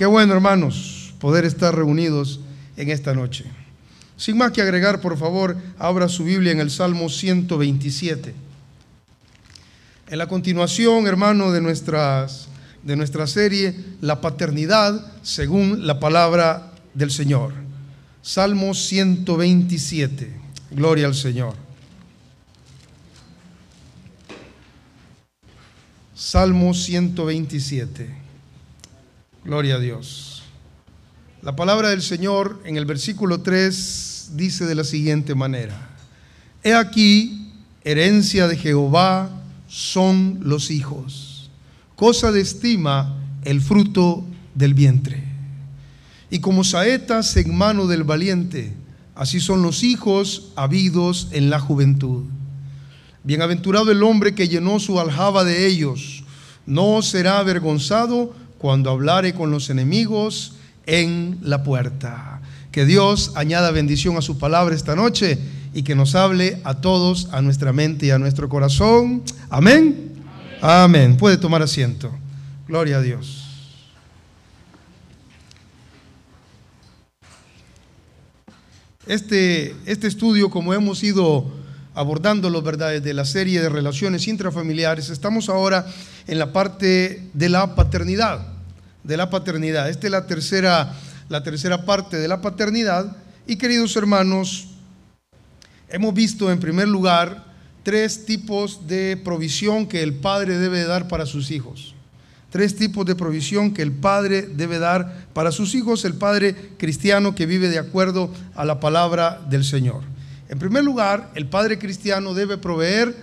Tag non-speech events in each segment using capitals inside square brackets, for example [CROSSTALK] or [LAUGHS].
Qué bueno, hermanos, poder estar reunidos en esta noche. Sin más que agregar, por favor, abra su Biblia en el Salmo 127. En la continuación, hermano, de, nuestras, de nuestra serie, La paternidad según la palabra del Señor. Salmo 127. Gloria al Señor. Salmo 127. Gloria a Dios. La palabra del Señor en el versículo 3 dice de la siguiente manera. He aquí, herencia de Jehová son los hijos, cosa de estima el fruto del vientre. Y como saetas en mano del valiente, así son los hijos habidos en la juventud. Bienaventurado el hombre que llenó su aljaba de ellos, no será avergonzado cuando hablare con los enemigos en la puerta. Que Dios añada bendición a su palabra esta noche y que nos hable a todos, a nuestra mente y a nuestro corazón. Amén. Amén. Puede tomar asiento. Gloria a Dios. Este, este estudio, como hemos ido abordando los verdades de la serie de relaciones intrafamiliares, estamos ahora en la parte de la paternidad, de la paternidad. Esta es la tercera, la tercera parte de la paternidad. Y queridos hermanos, hemos visto en primer lugar tres tipos de provisión que el padre debe dar para sus hijos. Tres tipos de provisión que el padre debe dar para sus hijos, el padre cristiano que vive de acuerdo a la palabra del Señor. En primer lugar, el padre cristiano debe proveer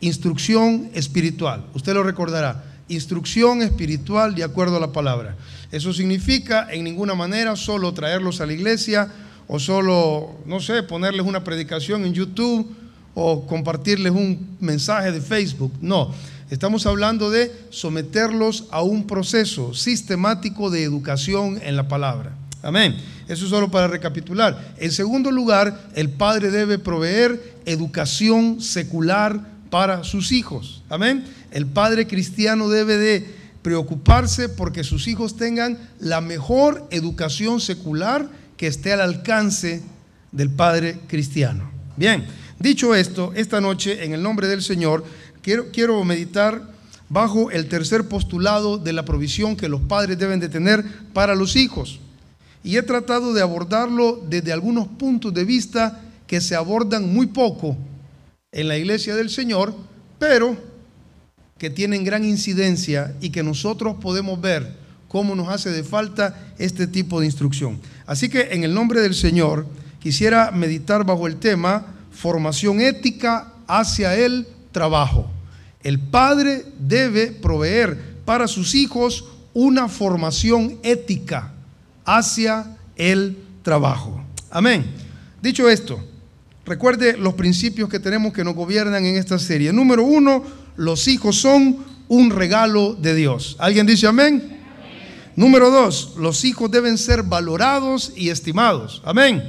instrucción espiritual. Usted lo recordará, instrucción espiritual de acuerdo a la palabra. Eso significa en ninguna manera solo traerlos a la iglesia o solo, no sé, ponerles una predicación en YouTube o compartirles un mensaje de Facebook. No, estamos hablando de someterlos a un proceso sistemático de educación en la palabra. Amén. Eso es solo para recapitular. En segundo lugar, el padre debe proveer educación secular para sus hijos. Amén. El padre cristiano debe de preocuparse porque sus hijos tengan la mejor educación secular que esté al alcance del padre cristiano. Bien, dicho esto, esta noche en el nombre del Señor quiero, quiero meditar bajo el tercer postulado de la provisión que los padres deben de tener para los hijos y he tratado de abordarlo desde algunos puntos de vista que se abordan muy poco en la iglesia del Señor, pero que tienen gran incidencia y que nosotros podemos ver cómo nos hace de falta este tipo de instrucción. Así que en el nombre del Señor quisiera meditar bajo el tema formación ética hacia el trabajo. El padre debe proveer para sus hijos una formación ética hacia el trabajo. Amén. Dicho esto, recuerde los principios que tenemos que nos gobiernan en esta serie. Número uno, los hijos son un regalo de Dios. ¿Alguien dice amén? Número dos, los hijos deben ser valorados y estimados. Amén.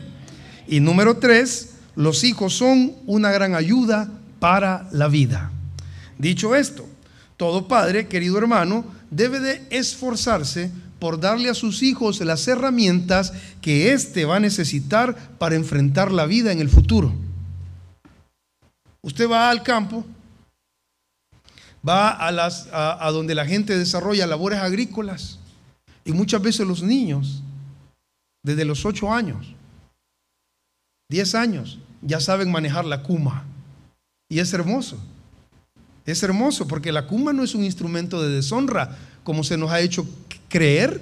Y número tres, los hijos son una gran ayuda para la vida. Dicho esto, todo padre, querido hermano, debe de esforzarse por darle a sus hijos las herramientas que éste va a necesitar para enfrentar la vida en el futuro. Usted va al campo, va a, las, a, donde la gente desarrolla labores agrícolas y muchas veces los niños, desde los 8 años, 10 años, ya saben manejar la cuma. Y es hermoso. Es hermoso porque la cuma no es un instrumento de deshonra como se nos ha hecho creer,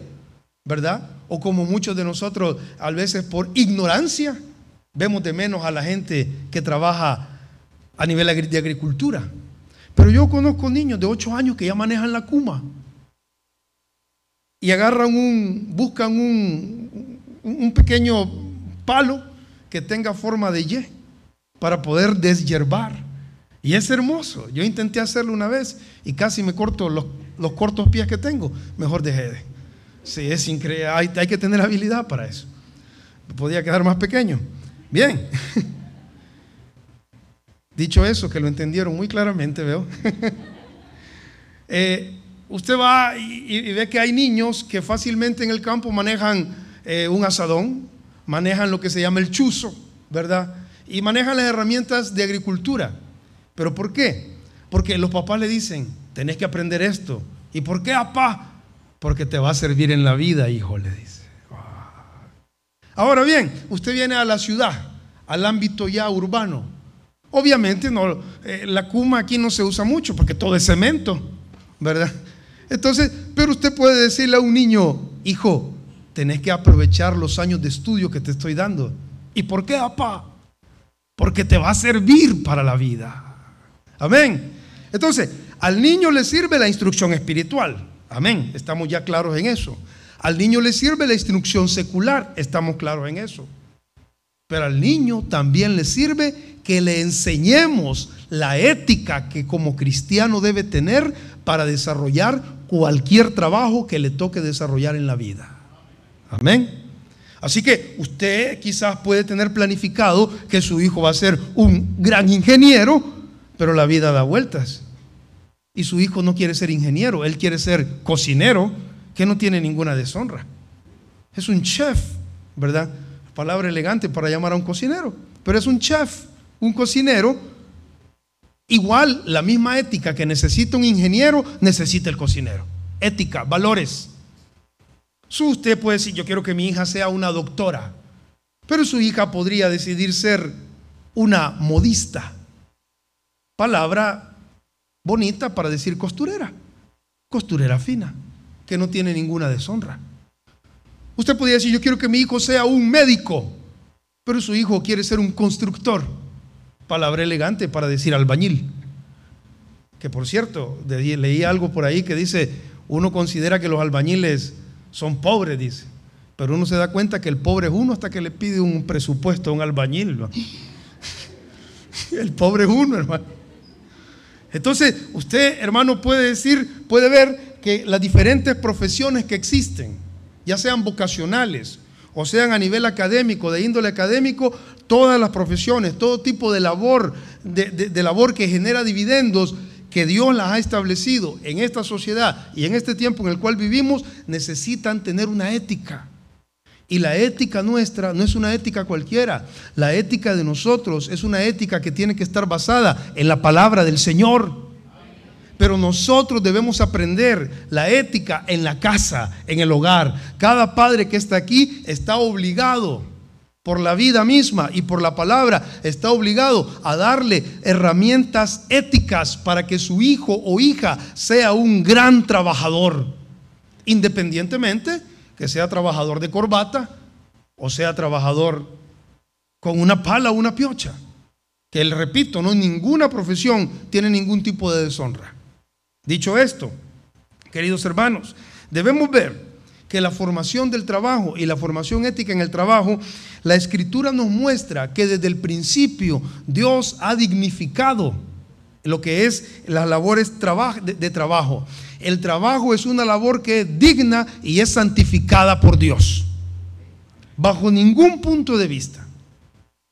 ¿verdad? O como muchos de nosotros, a veces por ignorancia, vemos de menos a la gente que trabaja a nivel de agricultura. Pero yo conozco niños de 8 años que ya manejan la cuma y agarran un, buscan un, un pequeño palo que tenga forma de Y para poder deshiervar. Y es hermoso. Yo intenté hacerlo una vez y casi me corto los los cortos pies que tengo, mejor dejé de. Sí, es increíble. Hay, hay que tener habilidad para eso. Podía quedar más pequeño. Bien. [LAUGHS] Dicho eso, que lo entendieron muy claramente, veo. [LAUGHS] Eh, usted va y, ve que hay niños que fácilmente en el campo manejan eh, un asadón, manejan lo que se llama el chuzo, ¿verdad? Y manejan las herramientas de agricultura. ¿Pero por qué? Porque los papás le dicen, tenés que aprender esto. ¿Y por qué, papá? Porque te va a servir en la vida, hijo, le dice. Ahora bien, usted viene a la ciudad, al ámbito ya urbano. Obviamente no, eh, la cuma aquí no se usa mucho porque todo es cemento, ¿verdad? Entonces, pero usted puede decirle a un niño, hijo, tenés que aprovechar los años de estudio que te estoy dando. ¿Y por qué, papá? Porque te va a servir para la vida. Amén. Entonces, al niño le sirve la instrucción espiritual. Amén. Estamos ya claros en eso. Al niño le sirve la instrucción secular. Estamos claros en eso. Pero al niño también le sirve que le enseñemos la ética que como cristiano debe tener para desarrollar cualquier trabajo que le toque desarrollar en la vida. Amén. Así que usted quizás puede tener planificado que su hijo va a ser un gran ingeniero, pero la vida da vueltas. Y su hijo no quiere ser ingeniero, él quiere ser cocinero, que no tiene ninguna deshonra. Es un chef, ¿verdad? Palabra elegante para llamar a un cocinero, pero es un chef, un cocinero. Igual la misma ética que necesita un ingeniero, necesita el cocinero. Ética, valores. Su usted puede decir, yo quiero que mi hija sea una doctora, pero su hija podría decidir ser una modista. Palabra bonita para decir costurera, costurera fina, que no tiene ninguna deshonra. Usted podría decir, yo quiero que mi hijo sea un médico, pero su hijo quiere ser un constructor. Palabra elegante para decir albañil. Que por cierto, leí algo por ahí que dice, uno considera que los albañiles son pobres, dice, pero uno se da cuenta que el pobre es uno hasta que le pide un presupuesto a un albañil. [LAUGHS] El pobre es uno, hermano. Entonces, usted, hermano, puede decir, puede ver que las diferentes profesiones que existen, ya sean vocacionales o sean a nivel académico, de índole académico, todas las profesiones, todo tipo de labor, de, labor que genera dividendos, que Dios las ha establecido en esta sociedad y en este tiempo en el cual vivimos, necesitan tener una ética. Y la ética nuestra no es una ética cualquiera. La ética de nosotros es una ética que tiene que estar basada en la palabra del Señor. Pero nosotros debemos aprender la ética en la casa, en el hogar. Cada padre que está aquí está obligado por la vida misma y por la palabra, está obligado a darle herramientas éticas para que su hijo o hija sea un gran trabajador, independientemente que sea trabajador de corbata o sea trabajador con una pala o una piocha. Que le repito, no ninguna profesión tiene ningún tipo de deshonra. Dicho esto, queridos hermanos, debemos ver que la formación del trabajo y la formación ética en el trabajo, la escritura nos muestra que desde el principio Dios ha dignificado lo que es las labores de trabajo. El trabajo es una labor que es digna y es santificada por Dios. Bajo ningún punto de vista.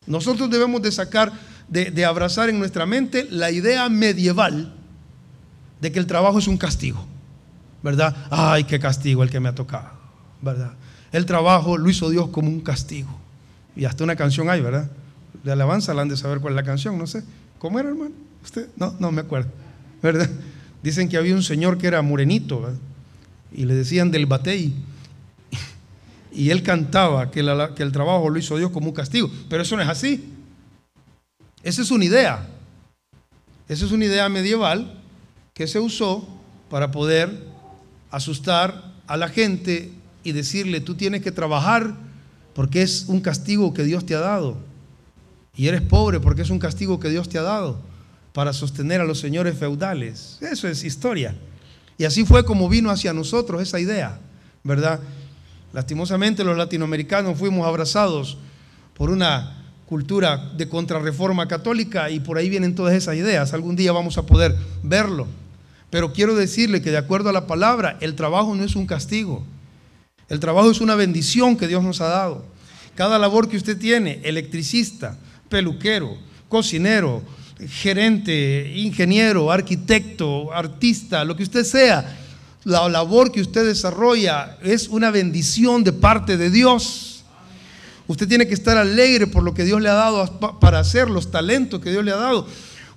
Nosotros debemos de sacar, de, abrazar en nuestra mente la idea medieval de que el trabajo es un castigo. ¿Verdad? Ay, qué castigo el que me ha tocado. ¿Verdad? El trabajo lo hizo Dios como un castigo. Y hasta una canción hay, ¿verdad? De alabanza, la han de saber cuál es la canción, no sé. ¿Cómo era, hermano? ¿Usted? No, no me acuerdo. ¿Verdad? Dicen que había un señor que era morenito y le decían del batey. Y él cantaba que, que el trabajo lo hizo Dios como un castigo. Pero eso no es así. Esa es una idea. Esa es una idea medieval que se usó para poder asustar a la gente y decirle, tú tienes que trabajar porque es un castigo que Dios te ha dado. Y eres pobre porque es un castigo que Dios te ha dado para sostener a los señores feudales. Eso es historia. Y así fue como vino hacia nosotros esa idea, ¿verdad? Lastimosamente los latinoamericanos fuimos abrazados por una cultura de contrarreforma católica y por ahí vienen todas esas ideas. Algún día vamos a poder verlo. Pero quiero decirle que de acuerdo a la palabra, el trabajo no es un castigo. El trabajo es una bendición que Dios nos ha dado. Cada labor que usted tiene, electricista, peluquero, cocinero, gerente, ingeniero, arquitecto, artista, lo que usted sea, la labor que usted desarrolla es una bendición de parte de Dios. Usted tiene que estar alegre por lo que Dios le ha dado para hacer, los talentos que Dios le ha dado.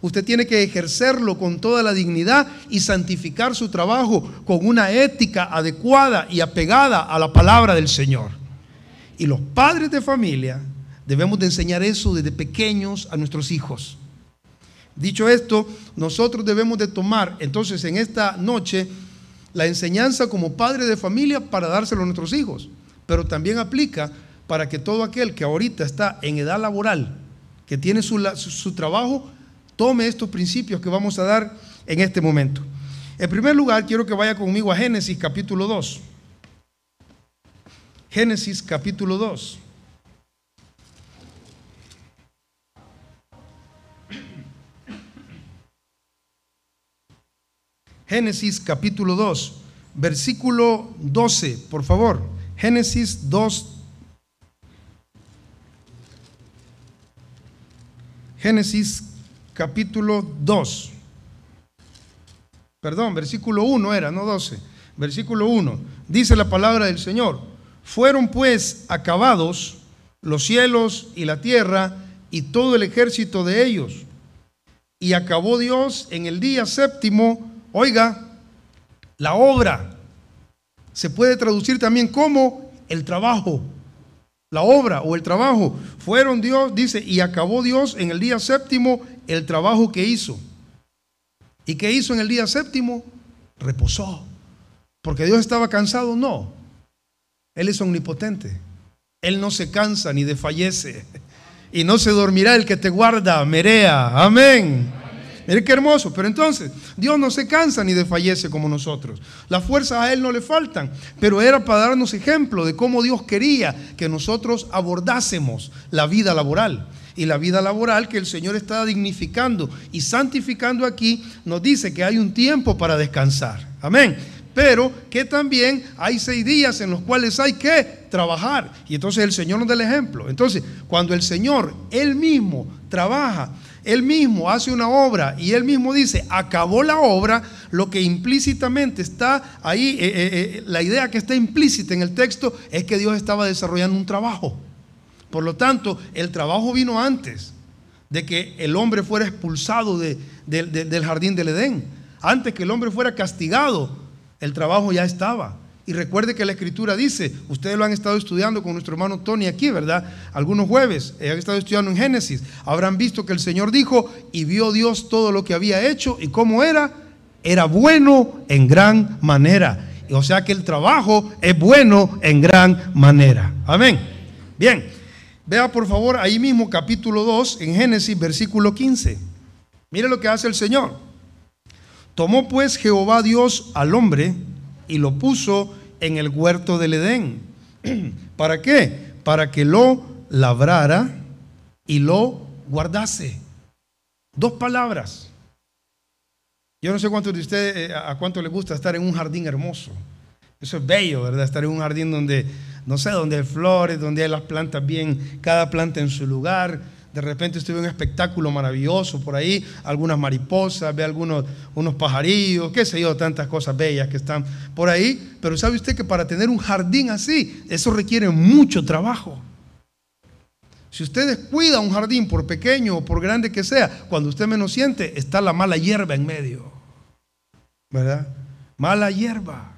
Usted tiene que ejercerlo con toda la dignidad y santificar su trabajo con una ética adecuada y apegada a la palabra del Señor. Y los padres de familia debemos de enseñar eso desde pequeños a nuestros hijos. Dicho esto, nosotros debemos de tomar entonces en esta noche la enseñanza como padre de familia para dárselo a nuestros hijos, pero también aplica para que todo aquel que ahorita está en edad laboral, que tiene su, su trabajo, tome estos principios que vamos a dar en este momento. En primer lugar, quiero que vaya conmigo a Génesis capítulo 2. Génesis capítulo 2. Génesis capítulo 2, versículo 12, por favor. Génesis 2. Génesis capítulo 2. Perdón, versículo 1 era, no 12. Versículo 1. Dice la palabra del Señor. Fueron pues acabados los cielos y la tierra y todo el ejército de ellos. Y acabó Dios en el día séptimo Oiga, la obra se puede traducir también como el trabajo. La obra o el trabajo fueron Dios, dice, y acabó Dios en el día séptimo el trabajo que hizo. ¿Y qué hizo en el día séptimo? Reposó. Porque Dios estaba cansado, no. Él es omnipotente. Él no se cansa ni desfallece. Y no se dormirá el que te guarda, Merea. Amén. Mire qué hermoso. Pero entonces, Dios no se cansa ni desfallece como nosotros. Las fuerzas a Él no le faltan. Pero era para darnos ejemplo de cómo Dios quería que nosotros abordásemos la vida laboral. Y la vida laboral que el Señor está dignificando y santificando aquí nos dice que hay un tiempo para descansar. Amén pero que también hay seis días en los cuales hay que trabajar. Y entonces el Señor nos da el ejemplo. Entonces, cuando el Señor, Él mismo, trabaja él mismo hace una obra y él mismo dice, acabó la obra, lo que implícitamente está ahí, eh, eh, eh, la idea que está implícita en el texto es que Dios estaba desarrollando un trabajo. Por lo tanto, el trabajo vino antes de que el hombre fuera expulsado del jardín del Edén. Antes que el hombre fuera castigado, el trabajo ya estaba. Y recuerde que la escritura dice, ustedes lo han estado estudiando con nuestro hermano Tony aquí, ¿verdad? Algunos jueves, eh, han estado estudiando en Génesis, habrán visto que el Señor dijo, y vio Dios todo lo que había hecho y cómo era, era bueno en gran manera. O sea que el trabajo es bueno en gran manera. Amén. Bien, vea por favor ahí mismo capítulo 2 en Génesis versículo 15. Mire lo que hace el Señor. Tomó pues Jehová Dios al hombre, y lo puso en el huerto del Edén. [CLEARS THROAT] ¿Para qué? Para que lo labrara y lo guardase. Dos palabras. Yo no sé cuántos de ustedes, eh, a cuánto les gusta estar en un jardín hermoso. Eso es bello, ¿verdad? Estar en un jardín donde, no sé, donde hay flores, donde hay las plantas bien, cada planta en su lugar, de repente estuve en un espectáculo maravilloso por ahí, algunas mariposas, ve algunos unos pajarillos, qué sé yo, tantas cosas bellas que están por ahí. Pero sabe usted que para tener un jardín así, eso requiere mucho trabajo. Si usted descuida un jardín, por pequeño o por grande que sea, cuando usted menos siente, está la mala hierba en medio. ¿Verdad? Mala hierba.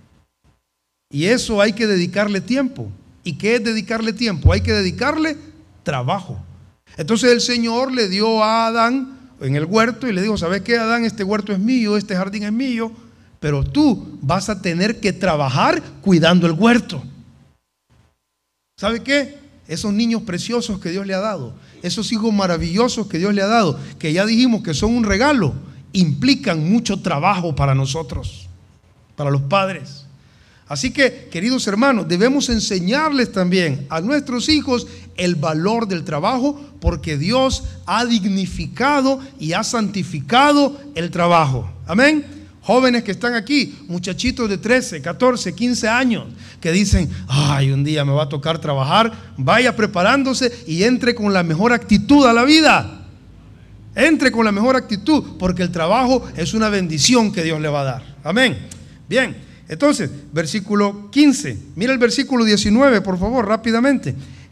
Y eso hay que dedicarle tiempo. ¿Y qué es dedicarle tiempo? Hay que dedicarle trabajo. Entonces el Señor le dio a Adán en el huerto y le dijo, ¿sabes qué, Adán? Este huerto es mío, este jardín es mío, pero tú vas a tener que trabajar cuidando el huerto. ¿Sabe qué? Esos niños preciosos que Dios le ha dado, esos hijos maravillosos que Dios le ha dado, que ya dijimos que son un regalo, implican mucho trabajo para nosotros, para los padres. Así que, queridos hermanos, debemos enseñarles también a nuestros hijos el valor del trabajo porque Dios ha dignificado y ha santificado el trabajo. Amén. Jóvenes que están aquí, muchachitos de 13, 14, 15 años, que dicen, ay, un día me va a tocar trabajar, vaya preparándose y entre con la mejor actitud a la vida. Entre con la mejor actitud, porque el trabajo es una bendición que Dios le va a dar. Amén. Bien, entonces, versículo 15. Mira el versículo 19, por favor, rápidamente.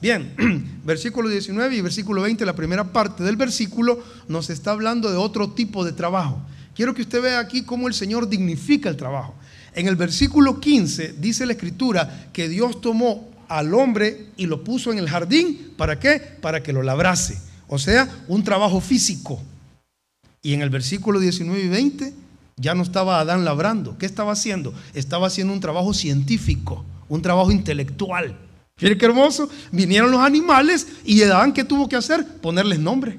Bien, [CLEARS THROAT] versículo 19 y versículo 20, la primera parte del versículo nos está hablando de otro tipo de trabajo. Quiero que usted vea aquí cómo el Señor dignifica el trabajo. En el versículo 15 dice la escritura que Dios tomó al hombre y lo puso en el jardín. ¿Para qué? Para que lo labrase. O sea, un trabajo físico. Y en el versículo 19 y 20 ya no estaba Adán labrando. ¿Qué estaba haciendo? Estaba haciendo un trabajo científico, un trabajo intelectual. Fíjense qué hermoso. Vinieron los animales y Adán, ¿qué tuvo que hacer? Ponerles nombre.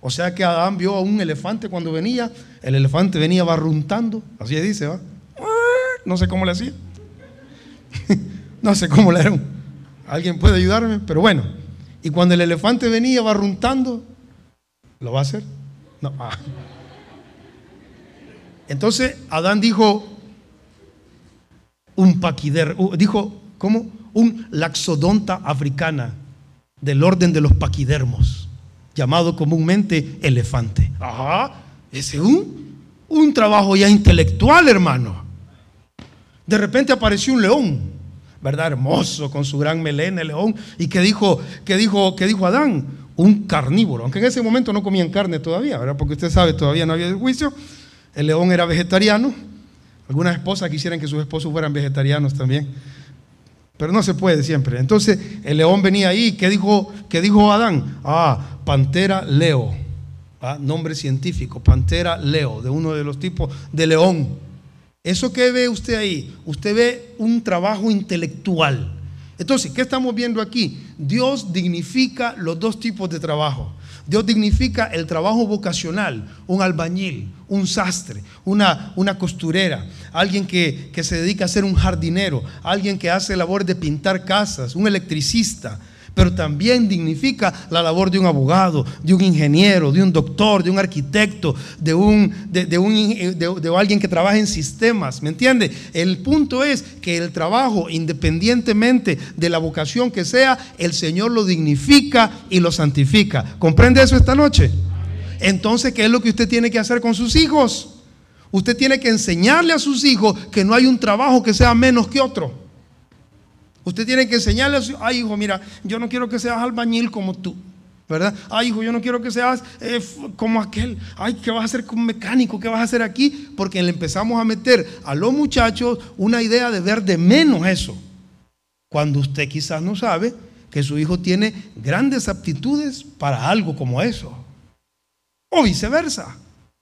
O sea que Adán vio a un elefante cuando venía. El elefante venía barruntando. Así dice, ¿va? No sé cómo le hacía. [LAUGHS] no sé cómo le era. Alguien puede ayudarme, pero bueno. Y cuando el elefante venía barruntando, ¿lo va a hacer? No. Ah. Entonces Adán dijo un paquider, dijo, ¿cómo? Un laxodonta africana del orden de los paquidermos, llamado comúnmente elefante. Ajá, ese es un, un trabajo ya intelectual, hermano. De repente apareció un león, ¿verdad? Hermoso, con su gran melena, el león. ¿Y qué dijo, qué dijo, qué dijo Adán? Un carnívoro, aunque en ese momento no comían carne todavía, ¿verdad? Porque usted sabe, todavía no había el juicio. El león era vegetariano. Algunas esposas quisieran que sus esposos fueran vegetarianos también. Pero no se puede siempre. Entonces el león venía ahí. ¿Qué dijo, qué dijo Adán? Ah, Pantera Leo. Ah, nombre científico. Pantera Leo, de uno de los tipos de león. ¿Eso que ve usted ahí? Usted ve un trabajo intelectual. Entonces, ¿qué estamos viendo aquí? Dios dignifica los dos tipos de trabajo. Dios dignifica el trabajo vocacional, un albañil, un sastre, una, una costurera, alguien que, que, se dedica a ser un jardinero, alguien que hace labor de pintar casas, un electricista, pero también dignifica la labor de un abogado, de un ingeniero, de un doctor, de un arquitecto, de, un, de, un, de, alguien que trabaja en sistemas. ¿Me entiende? El punto es que el trabajo, independientemente de la vocación que sea, el Señor lo dignifica y lo santifica. ¿Comprende eso esta noche? Entonces, ¿qué es lo que usted tiene que hacer con sus hijos? Usted tiene que enseñarle a sus hijos que no hay un trabajo que sea menos que otro. Usted tiene que enseñarle a su ay hijo, mira, yo no quiero que seas albañil como tú, ¿verdad? Ay hijo, yo no quiero que seas eh, como aquel, ay, ¿qué vas a hacer con mecánico? ¿Qué vas a hacer aquí? Porque le empezamos a meter a los muchachos una idea de ver de menos eso. Cuando usted quizás no sabe que su hijo tiene grandes aptitudes para algo como eso. O viceversa.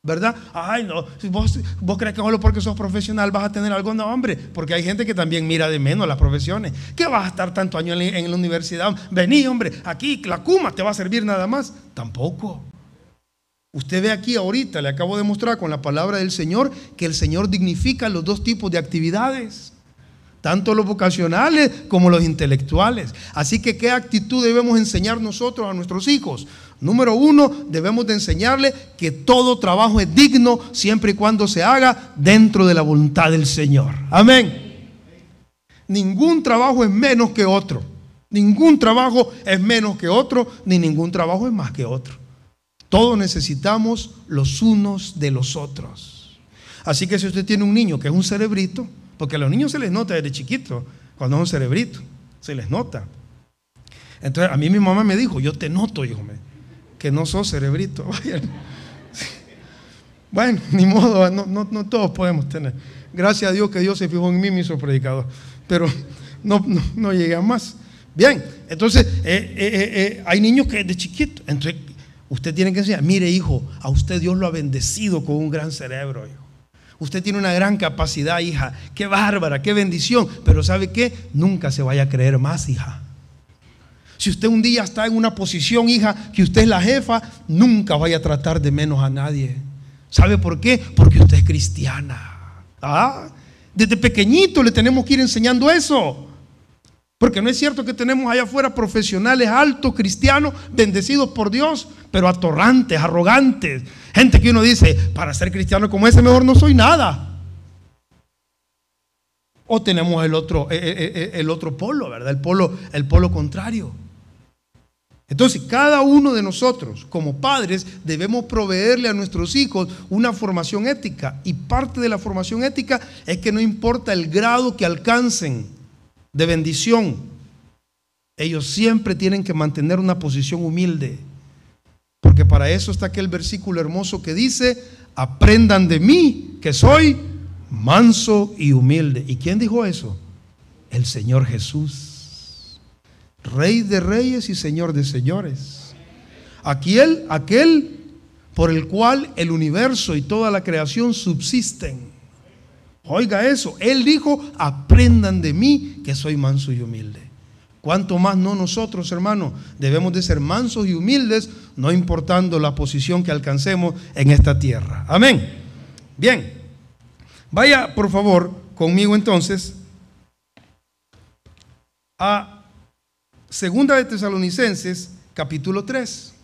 ¿Verdad? Ay, no, vos, vos crees que solo porque sos profesional vas a tener algo, no, hombre, porque hay gente que también mira de menos las profesiones. ¿Qué vas a estar tanto año en, la universidad? Vení, hombre, aquí la cuma te va a servir nada más. Tampoco. Usted ve aquí ahorita, le acabo de mostrar con la palabra del Señor que el Señor dignifica los dos tipos de actividades, tanto los vocacionales como los intelectuales. Así que, ¿qué actitud debemos enseñar nosotros a nuestros hijos? Número uno, debemos de enseñarle que todo trabajo es digno siempre y cuando se haga dentro de la voluntad del Señor. Amén. Ningún trabajo es menos que otro. Ningún trabajo es menos que otro, ni ningún trabajo es más que otro. Todos necesitamos los unos de los otros. Así que si usted tiene un niño que es un cerebrito, porque a los niños se les nota desde chiquito, cuando es un cerebrito, se les nota. Entonces a mí mi mamá me dijo, yo te noto, hijo mío que no sos cerebrito. [LAUGHS] Bueno, ni modo, no, todos podemos tener. Gracias a Dios que Dios se fijó en mí, mi hizo predicador. Pero no, no, llegué a más. Bien, entonces eh, eh, eh, hay niños que de chiquito, entonces usted tiene que decir, mire hijo, a usted Dios lo ha bendecido con un gran cerebro, hijo. Usted tiene una gran capacidad, hija. Qué bárbara, qué bendición. Pero ¿sabe qué? Nunca se vaya a creer más, hija. Si usted un día está en una posición, hija, que usted es la jefa, nunca vaya a tratar de menos a nadie. ¿Sabe por qué? Porque usted es cristiana. ¿Ah? Desde pequeñito le tenemos que ir enseñando eso. Porque no es cierto que tenemos allá afuera profesionales altos, cristianos, bendecidos por Dios, pero atorrantes, arrogantes. Gente que uno dice, para ser cristiano como ese mejor no soy nada. O tenemos el otro, eh, eh, eh, otro polo, ¿verdad? El polo, el polo contrario. Entonces, cada uno de nosotros, como padres, debemos proveerle a nuestros hijos una formación ética. Y parte de la formación ética es que no importa el grado que alcancen de bendición, ellos siempre tienen que mantener una posición humilde. Porque para eso está aquel versículo hermoso que dice, aprendan de mí, que soy manso y humilde. ¿Y quién dijo eso? El Señor Jesús. Rey de reyes y Señor de señores. Aquel, aquel por el cual el universo y toda la creación subsisten. Oiga eso, Él dijo, aprendan de mí que soy manso y humilde. Cuanto más no nosotros, hermanos, debemos de ser mansos y humildes, no importando la posición que alcancemos en esta tierra. Amén. Bien, vaya por favor conmigo entonces a Segunda de Tesalonicenses, capítulo 3.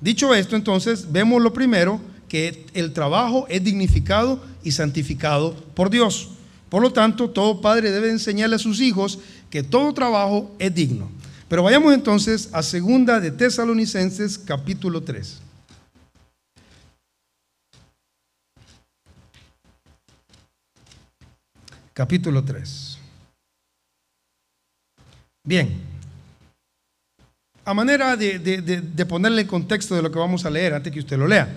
Dicho esto, entonces, vemos lo primero, que el trabajo es dignificado y santificado por Dios. Por lo tanto, todo padre debe enseñarle a sus hijos que todo trabajo es digno. Pero vayamos entonces a segunda de Tesalonicenses, capítulo 3. Capítulo 3. Bien, a manera de, ponerle en contexto de lo que vamos a leer antes que usted lo lea.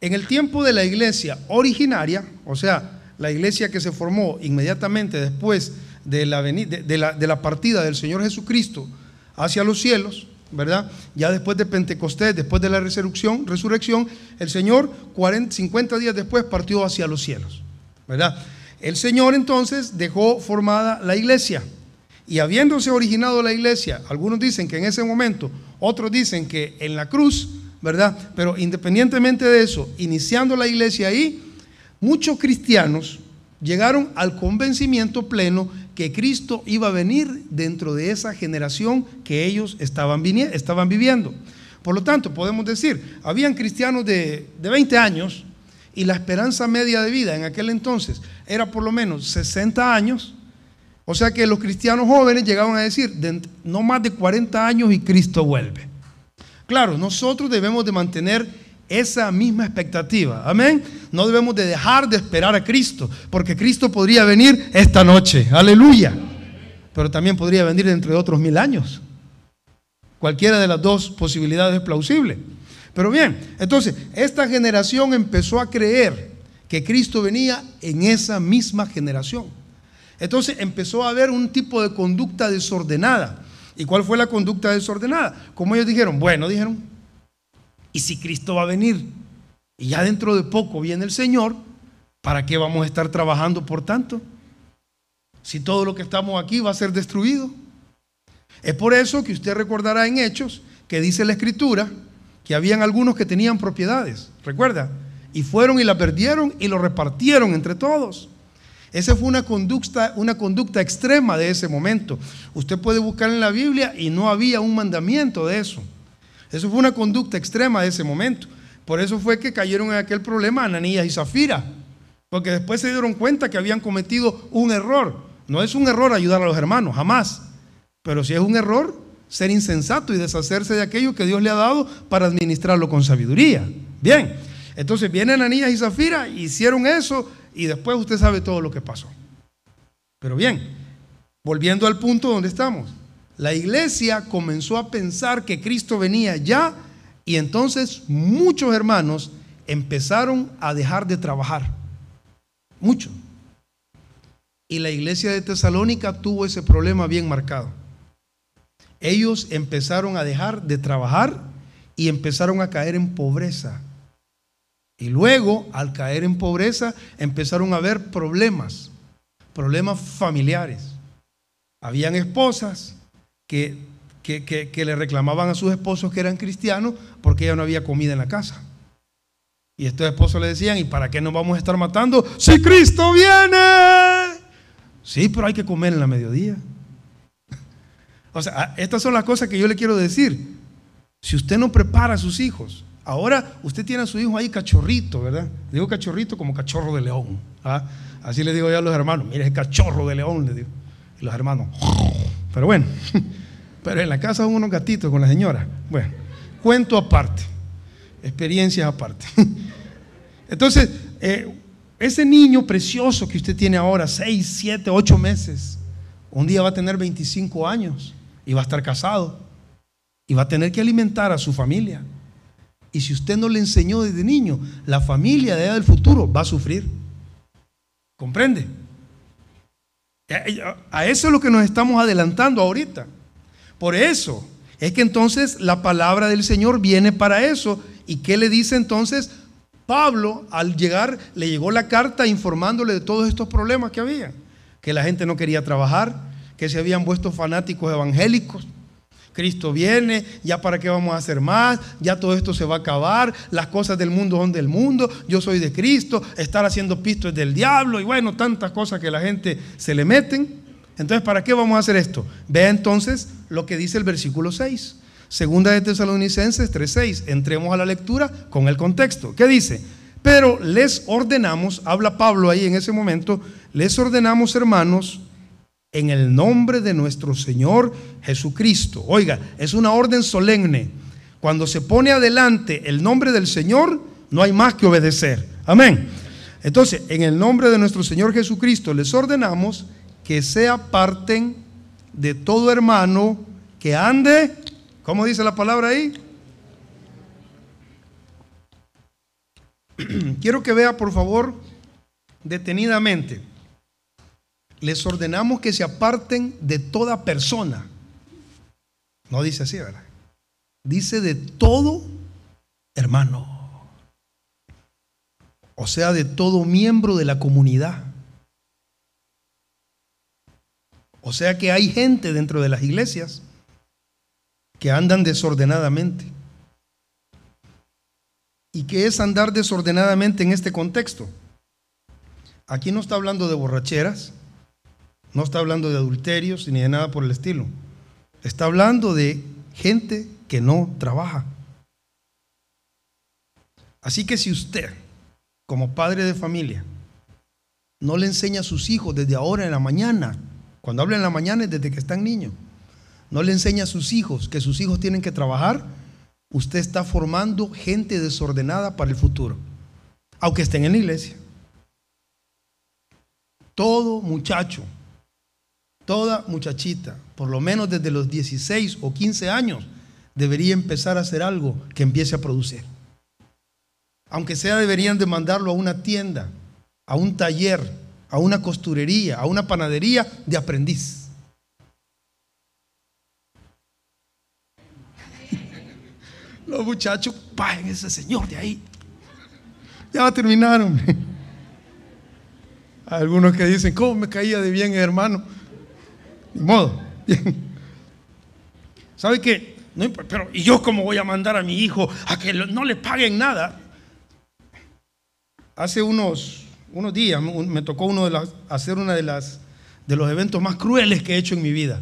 En el tiempo de la iglesia originaria, o sea, la iglesia que se formó inmediatamente después de la, de la, partida del Señor Jesucristo hacia los cielos, ¿verdad? Ya después de Pentecostés, después de la resurrección, resurrección el Señor 40, 50 días después partió hacia los cielos, ¿verdad? El Señor entonces dejó formada la iglesia. Y habiéndose originado la iglesia, algunos dicen que en ese momento, otros dicen que en la cruz, ¿verdad? Pero independientemente de eso, iniciando la iglesia ahí, muchos cristianos llegaron al convencimiento pleno que Cristo iba a venir dentro de esa generación que ellos estaban, viviendo. Por lo tanto, podemos decir, habían cristianos de, de 20 años y la esperanza media de vida en aquel entonces era por lo menos 60 años o sea que los cristianos jóvenes llegaban a decir, no más de 40 años y Cristo vuelve. Claro, nosotros debemos de mantener esa misma expectativa. Amén. No debemos de dejar de esperar a Cristo, porque Cristo podría venir esta noche. Aleluya. Pero también podría venir dentro de otros mil años. Cualquiera de las dos posibilidades es plausible. Pero bien, entonces, esta generación empezó a creer que Cristo venía en esa misma generación. Entonces empezó a haber un tipo de conducta desordenada. ¿Y cuál fue la conducta desordenada? Como ellos dijeron, bueno, dijeron, ¿y si Cristo va a venir? Y ya dentro de poco viene el Señor, ¿para qué vamos a estar trabajando por tanto? Si todo lo que estamos aquí va a ser destruido. Es por eso que usted recordará en Hechos que dice la Escritura que habían algunos que tenían propiedades, recuerda, y fueron y la perdieron y lo repartieron entre todos. Esa fue una conducta, una conducta extrema de ese momento. Usted puede buscar en la Biblia y no había un mandamiento de eso. Eso fue una conducta extrema de ese momento. Por eso fue que cayeron en aquel problema Ananías y Zafira. Porque después se dieron cuenta que habían cometido un error. No es un error ayudar a los hermanos, jamás. Pero si es un error, ser insensato y deshacerse de aquello que Dios le ha dado para administrarlo con sabiduría. Bien, entonces vienen Ananías y Zafira, hicieron eso y después usted sabe todo lo que pasó. Pero bien, volviendo al punto donde estamos, la iglesia comenzó a pensar que Cristo venía ya y entonces muchos hermanos empezaron a dejar de trabajar. Muchos. Y la iglesia de Tesalónica tuvo ese problema bien marcado. Ellos empezaron a dejar de trabajar y empezaron a caer en pobreza y luego, al caer en pobreza, empezaron a haber problemas, problemas familiares. Habían esposas que, que, le reclamaban a sus esposos que eran cristianos porque ya no había comida en la casa. Y estos esposos le decían, ¿y para qué nos vamos a estar matando si Cristo viene? Sí, pero hay que comer en la mediodía. [LAUGHS] O sea, estas son las cosas que yo le quiero decir. Si usted no prepara a sus hijos, ahora usted tiene a su hijo ahí cachorrito, ¿verdad? Digo cachorrito como cachorro de león. ¿ah? Así le digo yo a los hermanos, mire, es cachorro de león, le digo. Y los hermanos, [LAUGHS] pero bueno, [LAUGHS] pero en la casa son unos gatitos con la señora. Bueno, cuento aparte, experiencias aparte. [LAUGHS] Entonces, eh, ese niño precioso que usted tiene ahora, 6, 7, 8 meses, un día va a tener 25 años y va a estar casado y va a tener que alimentar a su familia. Y si usted no le enseñó desde niño, la familia de allá del futuro va a sufrir. ¿Comprende? A eso es lo que nos estamos adelantando ahorita. Por eso es que entonces la palabra del Señor viene para eso. ¿Y qué le dice entonces? Pablo, al llegar, le llegó la carta informándole de todos estos problemas que había. Que la gente no quería trabajar, que se habían puesto fanáticos evangélicos. Cristo viene, ya para qué vamos a hacer más, ya todo esto se va a acabar, las cosas del mundo son del mundo, yo soy de Cristo, estar haciendo pisto es del diablo y bueno, tantas cosas que la gente se le meten. Entonces, ¿para qué vamos a hacer esto? Vea entonces lo que dice el versículo 6. Segunda de Tesalonicenses 3:6. Entremos a la lectura con el contexto. ¿Qué dice? Pero les ordenamos, habla Pablo ahí en ese momento, les ordenamos, hermanos, en el nombre de nuestro Señor Jesucristo. Oiga, es una orden solemne. Cuando se pone adelante el nombre del Señor, no hay más que obedecer. Amén. Entonces, en el nombre de nuestro Señor Jesucristo, les ordenamos que se aparten de todo hermano que ande ¿Cómo dice la palabra ahí? [CLEARS THROAT] Quiero que vea, por favor, detenidamente. Les ordenamos que se aparten de toda persona. No dice así, ¿verdad? Dice de todo hermano. O sea, de todo miembro de la comunidad. O sea que hay gente dentro de las iglesias que andan desordenadamente. ¿Y qué es andar desordenadamente en este contexto? Aquí no está hablando de borracheras, no está hablando de adulterios ni de nada por el estilo. Está hablando de gente que no trabaja. Así que si usted, como padre de familia, no le enseña a sus hijos desde ahora en la mañana, cuando habla en la mañana es desde que están niños, no le enseña a sus hijos que sus hijos tienen que trabajar, usted está formando gente desordenada para el futuro, aunque estén en la iglesia. Todo muchacho, toda muchachita, por lo menos desde los 16 o 15 años, debería empezar a hacer algo que empiece a producir. Aunque sea, deberían de mandarlo a una tienda, a un taller, a una costurería, a una panadería de aprendiz. [LAUGHS] Los muchachos, paguen ese señor de ahí. Ya va a terminar, hombre. [LAUGHS] Algunos que dicen, ¿cómo me caía de bien, hermano? Modo. [LAUGHS] ¿Sabe qué? No, pero, ¿y yo cómo voy a mandar a mi hijo a que no le paguen nada? Hace unos, unos días me tocó uno de las, hacer uno de, las, de los eventos más crueles que he hecho en mi vida.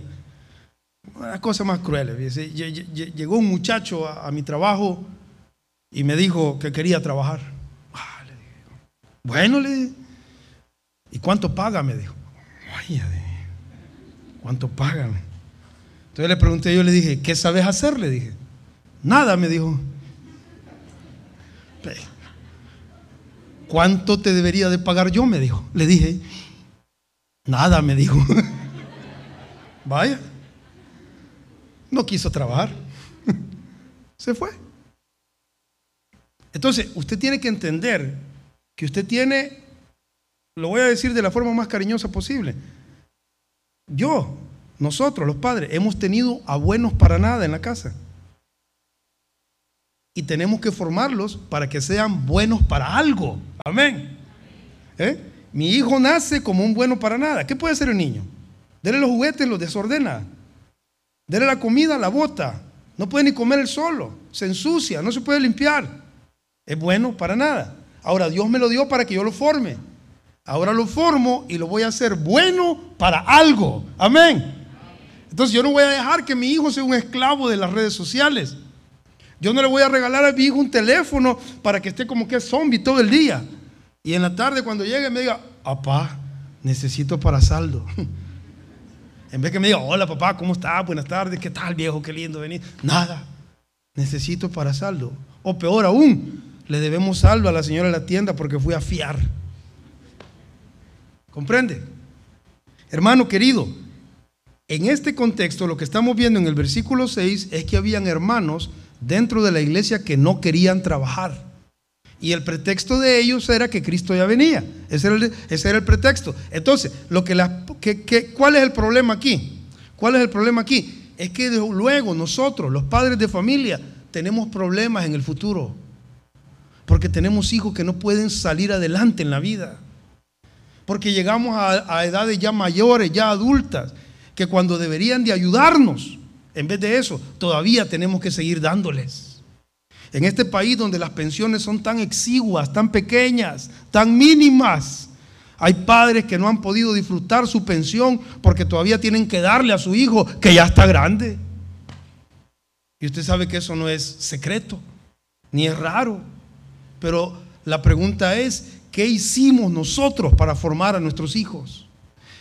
Una cosa más cruel. Llegó un muchacho a, mi trabajo y me dijo que quería trabajar. Ah, bueno, le dije. ¿Y cuánto paga? Me dijo. ¿Cuánto pagan? Entonces le pregunté, yo le dije, ¿qué sabes hacer? Le dije. Nada, me dijo. ¿Cuánto te debería de pagar yo? Me dijo. Le dije, nada, me dijo. [LAUGHS] Vaya. No quiso trabajar. [LAUGHS] Se fue. Entonces, usted tiene que entender que usted tiene, lo voy a decir de la forma más cariñosa posible. Yo, nosotros, los padres, hemos tenido a buenos para nada en la casa. Y tenemos que formarlos para que sean buenos para algo. Amén. ¿Eh? Mi hijo nace como un bueno para nada. ¿Qué puede hacer el niño? Dele los juguetes, los desordena. Dele la comida, la bota. No puede ni comer él solo. Se ensucia, no se puede limpiar. Es bueno para nada. Ahora Dios me lo dio para que yo lo forme. Ahora lo formo y lo voy a hacer bueno para algo. Amén. Entonces yo no voy a dejar que mi hijo sea un esclavo de las redes sociales. Yo no le voy a regalar a mi hijo un teléfono para que esté como que zombie todo el día. Y en la tarde cuando llegue me diga, papá, necesito para saldo. [LAUGHS] En vez que me diga, hola papá, ¿cómo estás? Buenas tardes, ¿qué tal viejo? Qué lindo venir. Nada, necesito para saldo. O peor aún, le debemos saldo a la señora de la tienda porque fui a fiar. ¿Comprende? Hermano querido, en este contexto lo que estamos viendo en el versículo 6 es que habían hermanos dentro de la iglesia que no querían trabajar. Y el pretexto de ellos era que Cristo ya venía. Ese era el, pretexto. Entonces, lo que ¿cuál es el problema aquí? ¿Cuál es el problema aquí? Es que luego nosotros, los padres de familia, tenemos problemas en el futuro. Porque tenemos hijos que no pueden salir adelante en la vida. Porque llegamos a, edades ya mayores, ya adultas, que cuando deberían de ayudarnos, en vez de eso, todavía tenemos que seguir dándoles. En este país donde las pensiones son tan exiguas, tan pequeñas, tan mínimas, hay padres que no han podido disfrutar su pensión porque todavía tienen que darle a su hijo que ya está grande. Y usted sabe que eso no es secreto, ni es raro. Pero la pregunta es, ¿qué hicimos nosotros para formar a nuestros hijos?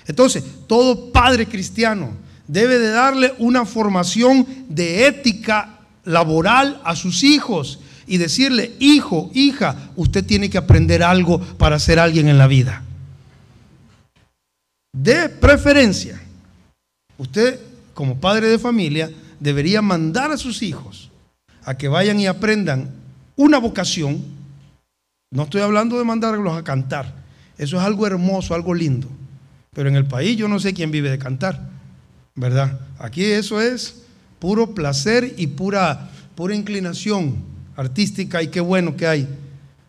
Entonces, todo padre cristiano debe de darle una formación de ética laboral a sus hijos y decirle, hijo, hija, usted tiene que aprender algo para ser alguien en la vida. De preferencia, usted como padre de familia debería mandar a sus hijos a que vayan y aprendan una vocación. No estoy hablando de mandarlos a cantar. Eso es algo hermoso, algo lindo. Pero en el país yo no sé quién vive de cantar, ¿verdad? Aquí eso es puro placer y pura, pura inclinación artística y qué bueno que hay.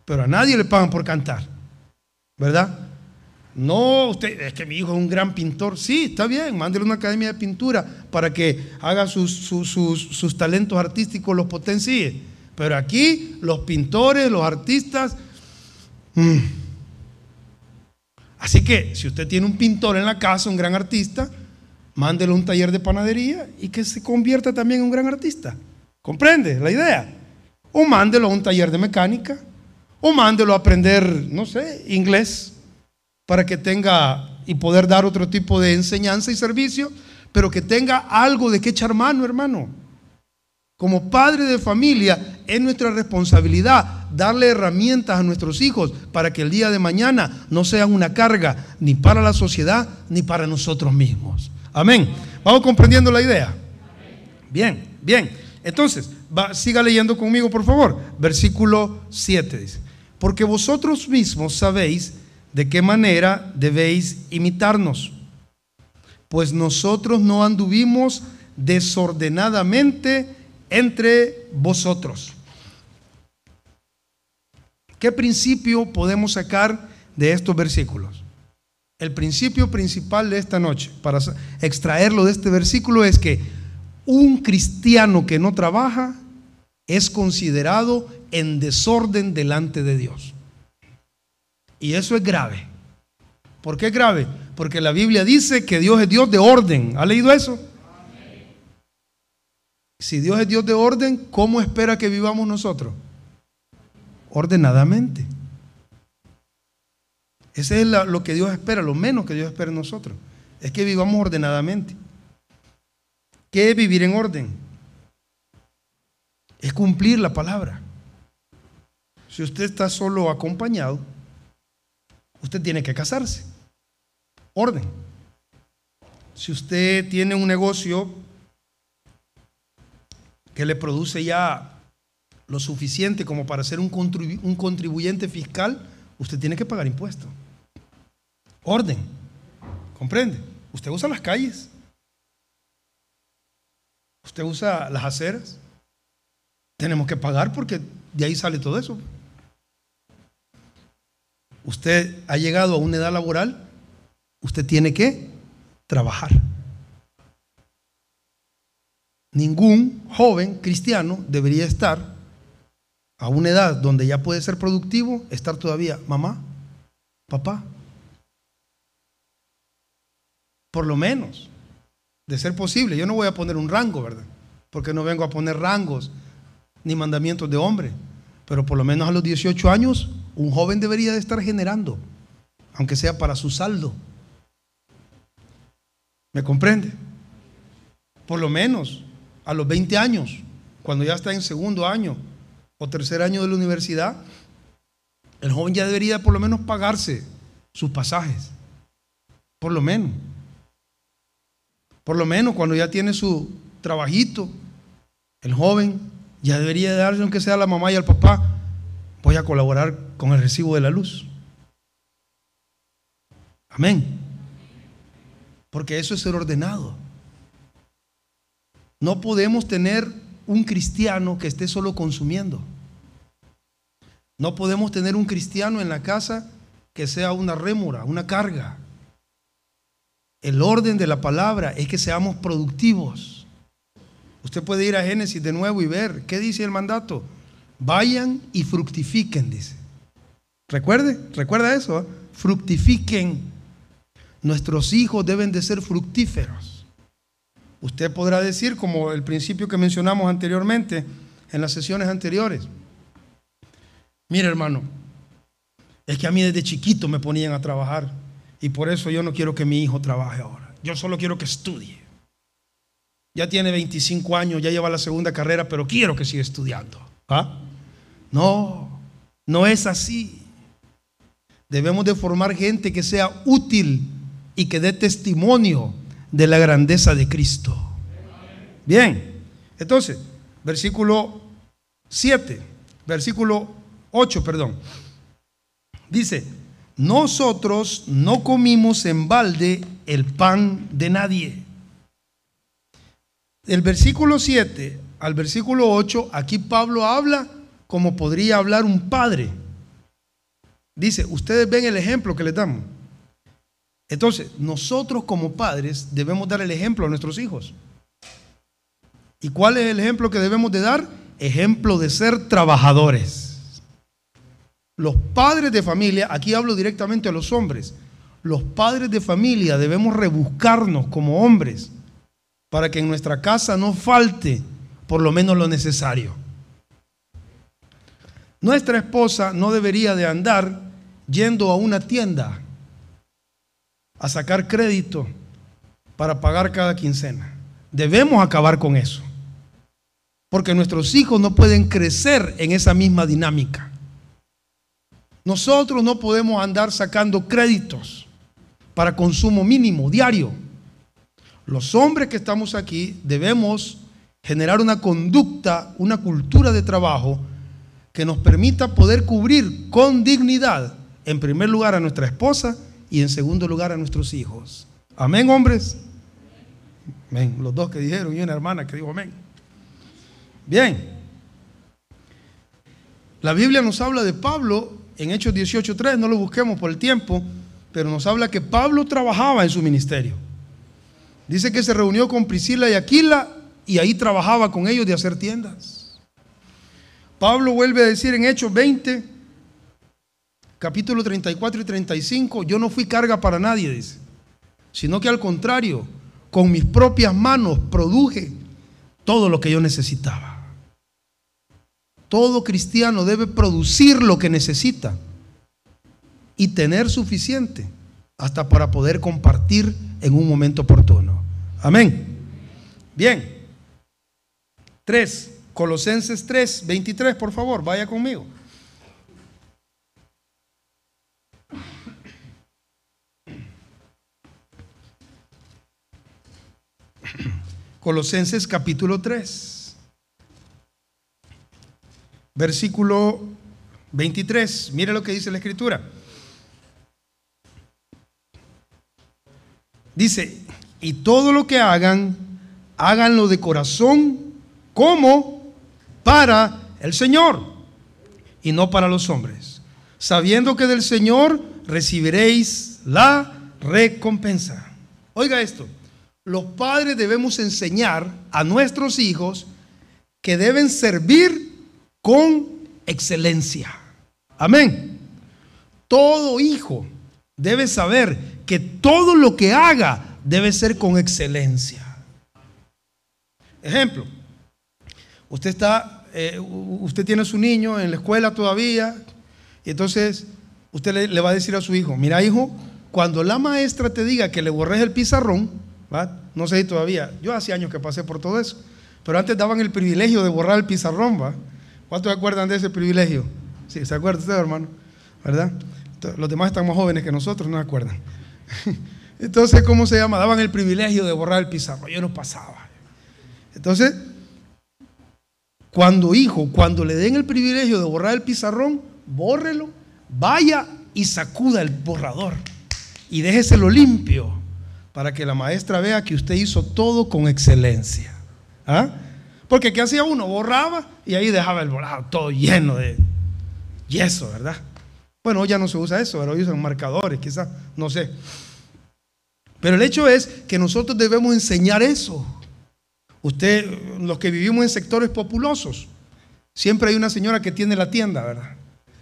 Pero a nadie le pagan por cantar, ¿verdad? No, usted, es que mi hijo es un gran pintor. Sí, está bien, mándele una academia de pintura para que haga sus, sus, talentos artísticos, los potencie. Pero aquí los pintores, los artistas... Mm. Así que si usted tiene un pintor en la casa, un gran artista, mándelo a un taller de panadería y que se convierta también en un gran artista. ¿Comprende la idea? O mándelo a un taller de mecánica, o mándelo a aprender, no sé, inglés, para que tenga y poder dar otro tipo de enseñanza y servicio, pero que tenga algo de que echar mano, hermano. Como padre de familia, es nuestra responsabilidad darle herramientas a nuestros hijos para que el día de mañana no sean una carga ni para la sociedad ni para nosotros mismos. Amén. ¿Vamos comprendiendo la idea? Bien, bien. Entonces, siga leyendo conmigo, por favor. Versículo 7 dice, porque vosotros mismos sabéis de qué manera debéis imitarnos, pues nosotros no anduvimos desordenadamente entre vosotros. ¿Qué principio podemos sacar de estos versículos? El principio principal de esta noche, para extraerlo de este versículo, es que un cristiano que no trabaja es considerado en desorden delante de Dios. Y eso es grave. ¿Por qué es grave? Porque la Biblia dice que Dios es Dios de orden. ¿Ha leído eso? Si Dios es Dios de orden, ¿cómo espera que vivamos nosotros? Ordenadamente. Ese es lo que Dios espera, lo menos que Dios espera en nosotros. Es que vivamos ordenadamente. ¿Qué es vivir en orden? Es cumplir la palabra. Si usted está solo acompañado, usted tiene que casarse. Orden. Si usted tiene un negocio que le produce ya lo suficiente como para ser un, contribuyente fiscal, usted tiene que pagar impuestos. Orden. ¿Comprende? Usted usa las calles. Usted usa las aceras. Tenemos que pagar porque de ahí sale todo eso. Usted ha llegado a una edad laboral, usted tiene que trabajar. Ningún joven cristiano debería estar a una edad donde ya puede ser productivo, estar todavía mamá, papá, Por lo menos. De ser posible, yo no voy a poner un rango, ¿verdad? Porque no vengo a poner rangos ni mandamientos de hombre. Pero por lo menos a los 18 años, un joven debería de estar generando, aunque sea para su saldo. ¿Me comprende? Por lo menos a los 20 años, cuando ya está en segundo año o tercer año de la universidad, el joven ya debería por lo menos pagarse sus pasajes. Por lo menos. Por lo menos cuando ya tiene su trabajito, el joven ya debería darle, aunque sea a la mamá y al papá, voy a colaborar con el recibo de la luz. Amén. Porque eso es ser ordenado. No podemos tener un cristiano que esté solo consumiendo. No podemos tener un cristiano en la casa que sea una rémora, una carga. El orden de la palabra es que seamos productivos. Usted puede ir a Génesis de nuevo y ver qué dice el mandato. Vayan y fructifiquen, dice. Recuerde, recuerda eso, ¿eh? fructifiquen. Nuestros hijos deben de ser fructíferos. Usted podrá decir, como el principio que mencionamos anteriormente, en las sesiones anteriores, mire hermano, es que a mí desde chiquito me ponían a trabajar y por eso yo no quiero que mi hijo trabaje ahora. Yo solo quiero que estudie. Ya tiene 25 años, ya lleva la segunda carrera, pero quiero que siga estudiando. ¿Ah? No, no es así. Debemos de formar gente que sea útil y que dé testimonio de la grandeza de Cristo. Bien, entonces, versículo 7, versículo 8, perdón. Dice, nosotros no comimos en balde el pan de nadie. Del versículo 7 al versículo 8, aquí Pablo habla como podría hablar un padre. Dice, ustedes ven el ejemplo que le damos. Entonces, nosotros como padres debemos dar el ejemplo a nuestros hijos. ¿Y cuál es el ejemplo que debemos de dar? Ejemplo de ser trabajadores. Los padres de familia, aquí hablo directamente a los hombres, los padres de familia debemos rebuscarnos como hombres para que en nuestra casa no falte por lo menos lo necesario. Nuestra esposa no debería de andar yendo a una tienda a sacar crédito para pagar cada quincena. Debemos acabar con eso. Porque nuestros hijos no pueden crecer en esa misma dinámica. Nosotros no podemos andar sacando créditos para consumo mínimo, diario. Los hombres que estamos aquí debemos generar una conducta, una cultura de trabajo que nos permita poder cubrir con dignidad, en primer lugar, a nuestra esposa y en segundo lugar a nuestros hijos. Amén, hombres. Amén. Los dos que dijeron y una hermana que dijo amén. Bien. La Biblia nos habla de Pablo en Hechos 18.3, no lo busquemos por el tiempo, pero nos habla que Pablo trabajaba en su ministerio. Dice que se reunió con Priscila y Aquila y ahí trabajaba con ellos de hacer tiendas. Pablo vuelve a decir en Hechos 20, capítulo 34 y 35, yo no fui carga para nadie, dice, sino que al contrario, con mis propias manos produje todo lo que yo necesitaba. Todo cristiano debe producir lo que necesita y tener suficiente hasta para poder compartir en un momento oportuno. Amén. Bien. 3. Colosenses 3, 23, por favor, vaya conmigo. Colosenses capítulo 3. Versículo 23. Mire lo que dice la escritura. Dice, y todo lo que hagan, háganlo de corazón como para el Señor y no para los hombres, sabiendo que del Señor recibiréis la recompensa. Oiga esto, los padres debemos enseñar a nuestros hijos que deben servir con excelencia. Amén. Todo hijo debe saber que todo lo que haga debe ser con excelencia. Ejemplo, usted está, eh, usted tiene a su niño en la escuela todavía, y entonces usted le, le, va a decir a su hijo, mira hijo, cuando la maestra te diga que le borres el pizarrón, ¿va? no sé si todavía, yo hace años que pasé por todo eso, pero antes daban el privilegio de borrar el pizarrón, ¿va? ¿Cuántos se acuerdan de ese privilegio? Sí, ¿se acuerdan ustedes, hermano? ¿Verdad? Los demás están más jóvenes que nosotros, no se acuerdan. [LAUGHS] Entonces, ¿cómo se llama? Daban el privilegio de borrar el pizarro. Yo no pasaba. Entonces, cuando hijo, cuando le den el privilegio de borrar el pizarrón, bórrelo, vaya y sacuda el borrador y déjeselo limpio para que la maestra vea que usted hizo todo con excelencia. ¿Ah? Porque ¿qué hacía uno? Borraba y ahí dejaba el borrado todo lleno de yeso, ¿verdad? Bueno, ya no se usa eso, ahora usan marcadores, quizás, no sé. Pero el hecho es que nosotros debemos enseñar eso. Usted, los que vivimos en sectores populosos, siempre hay una señora que tiene la tienda, ¿verdad?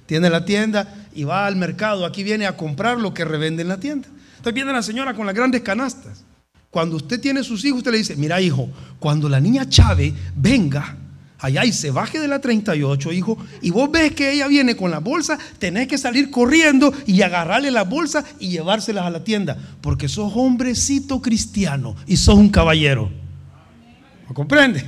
Tiene la tienda y va al mercado, aquí viene a comprar lo que revende en la tienda. Entonces viene la señora con las grandes canastas. Cuando usted tiene sus hijos, usted le dice, mira hijo, cuando la niña Chávez venga, allá y se baje de la 38, hijo, y vos ves que ella viene con la bolsa, tenés que salir corriendo y agarrarle la bolsa y llevárselas a la tienda, porque sos hombrecito cristiano y sos un caballero. ¿Me comprende?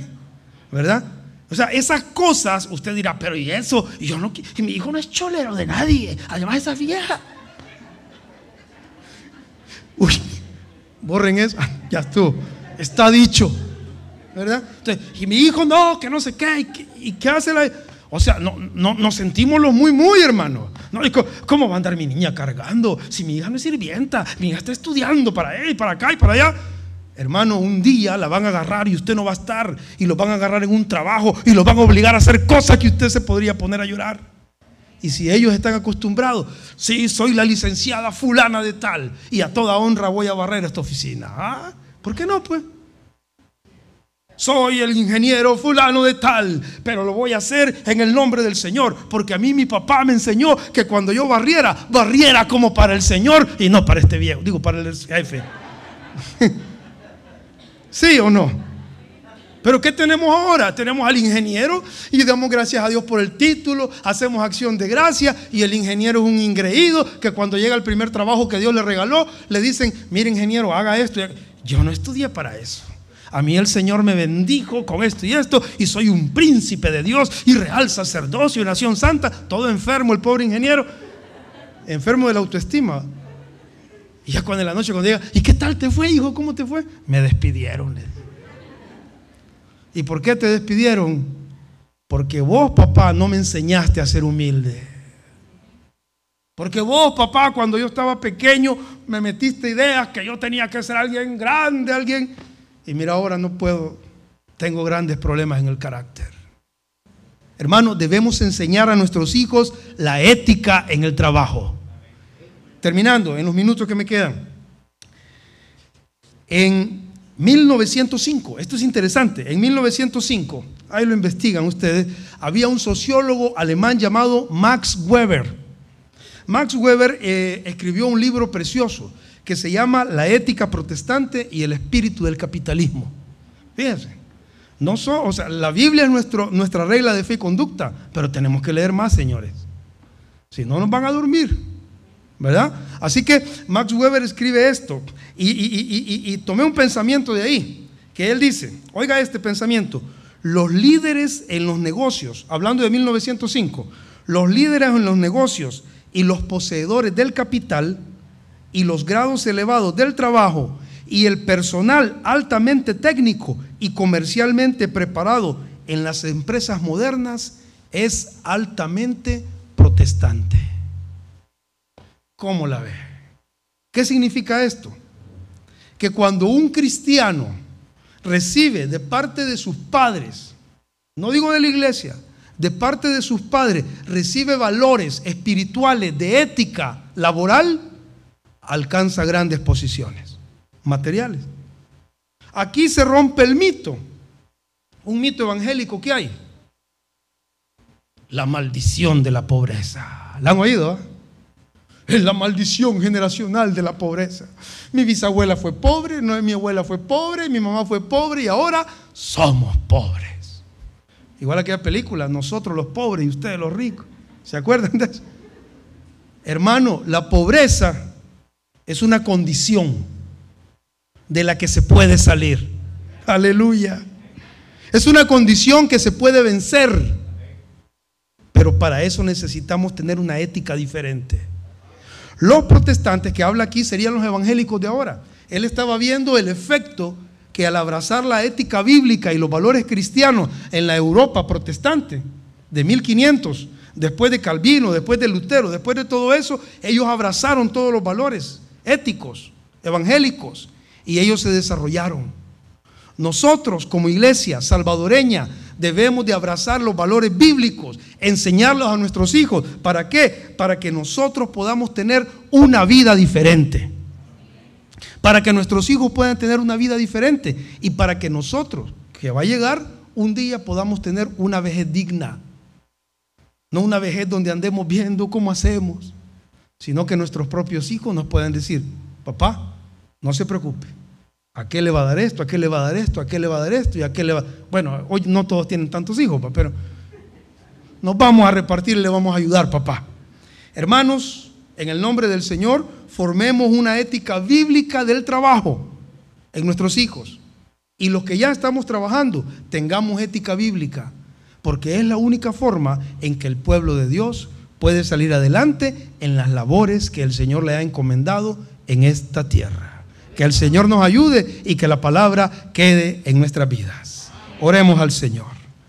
¿Verdad? O sea, esas cosas, usted dirá, pero ¿y eso? Y yo no, y mi hijo no es cholero de nadie, además esa vieja. Uy, borren eso, ah, ya estuvo, está dicho. ¿verdad? y mi hijo no, que no sé qué, y, qué hace la... O sea, no, no, nos sentimos los muy, muy, hermano. ¿No? ¿Cómo va a andar mi niña cargando? Si mi hija no es sirvienta, mi hija está estudiando para él, para acá y para allá. Hermano, un día la van a agarrar y usted no va a estar. Y lo van a agarrar en un trabajo y lo van a obligar a hacer cosas que usted se podría poner a llorar. Y si ellos están acostumbrados, sí, soy la licenciada fulana de tal y a toda honra voy a barrer esta oficina. ¿Ah? ¿Por qué no, pues? Soy el ingeniero fulano de tal, pero lo voy a hacer en el nombre del Señor, porque a mí mi papá me enseñó que cuando yo barriera, barriera como para el Señor y no para este viejo, digo para el jefe. [LAUGHS] ¿Sí o no? Pero ¿qué tenemos ahora? Tenemos al ingeniero y damos gracias a Dios por el título, hacemos acción de gracia y el ingeniero es un ingreído que cuando llega el primer trabajo que Dios le regaló, le dicen, mire ingeniero, haga esto. Yo no estudié para eso. A mí el Señor me bendijo con esto y esto, y soy un príncipe de Dios y real sacerdocio y nación santa. Todo enfermo, el pobre ingeniero, enfermo de la autoestima. Y ya cuando en la noche, cuando diga, ¿y qué tal te fue, hijo? ¿Cómo te fue? Me despidieron. ¿Y por qué te despidieron? Porque vos, papá, no me enseñaste a ser humilde. Porque vos, papá, cuando yo estaba pequeño, me metiste ideas que yo tenía que ser alguien grande, alguien y mira, ahora no puedo, tengo grandes problemas en el carácter. Hermano, debemos enseñar a nuestros hijos la ética en el trabajo. Terminando, en los minutos que me quedan. En 1905, esto es interesante, en 1905, ahí lo investigan ustedes, había un sociólogo alemán llamado Max Weber. Max Weber eh, escribió un libro precioso que se llama La ética protestante y el espíritu del capitalismo. Fíjense, no o sea, la Biblia es nuestro, nuestra regla de fe y conducta, pero tenemos que leer más, señores. Si no, nos van a dormir, ¿verdad? Así que Max Weber escribe esto y, y tomé un pensamiento de ahí, que él dice, oiga este pensamiento, los líderes en los negocios, hablando de 1905, los líderes en los negocios y los poseedores del capital, y los grados elevados del trabajo y el personal altamente técnico y comercialmente preparado en las empresas modernas es altamente protestante. ¿Cómo la ve? ¿Qué significa esto? Que cuando un cristiano recibe de parte de sus padres, no digo de la iglesia, de parte de sus padres, recibe valores espirituales, de ética laboral, alcanza grandes posiciones materiales. Aquí se rompe el mito, un mito evangélico que hay. La maldición de la pobreza. ¿La han oído? Es la maldición generacional de la pobreza. Mi bisabuela fue pobre, no mi abuela fue pobre, mi mamá fue pobre y ahora somos pobres. Igual aquella película, nosotros los pobres y ustedes los ricos. ¿Se acuerdan de eso? Hermano, la pobreza es una condición de la que se puede salir. Aleluya. Es una condición que se puede vencer. Pero para eso necesitamos tener una ética diferente. Los protestantes que habla aquí serían los evangélicos de ahora. Él estaba viendo el efecto que al abrazar la ética bíblica y los valores cristianos en la Europa protestante de 1500, después de Calvino, después de Lutero, después de todo eso, ellos abrazaron todos los valores éticos, evangélicos, y ellos se desarrollaron. Nosotros como iglesia salvadoreña debemos de abrazar los valores bíblicos, enseñarlos a nuestros hijos. ¿Para qué? Para que nosotros podamos tener una vida diferente. Para que nuestros hijos puedan tener una vida diferente. Y para que nosotros, que va a llegar, un día podamos tener una vejez digna. No una vejez donde andemos viendo cómo hacemos, sino que nuestros propios hijos nos puedan decir, papá, no se preocupe. ¿A qué le va a dar esto? ¿A qué le va a dar esto? ¿A qué le va a dar esto? ¿Y a qué le va? Bueno, hoy no todos tienen tantos hijos, pero nos vamos a repartir y le vamos a ayudar, papá. Hermanos, en el nombre del Señor, formemos una ética bíblica del trabajo en nuestros hijos. Y los que ya estamos trabajando, tengamos ética bíblica, porque es la única forma en que el pueblo de Dios puede salir adelante en las labores que el Señor le ha encomendado en esta tierra. Que el Señor nos ayude y que la palabra quede en nuestras vidas. Oremos al Señor.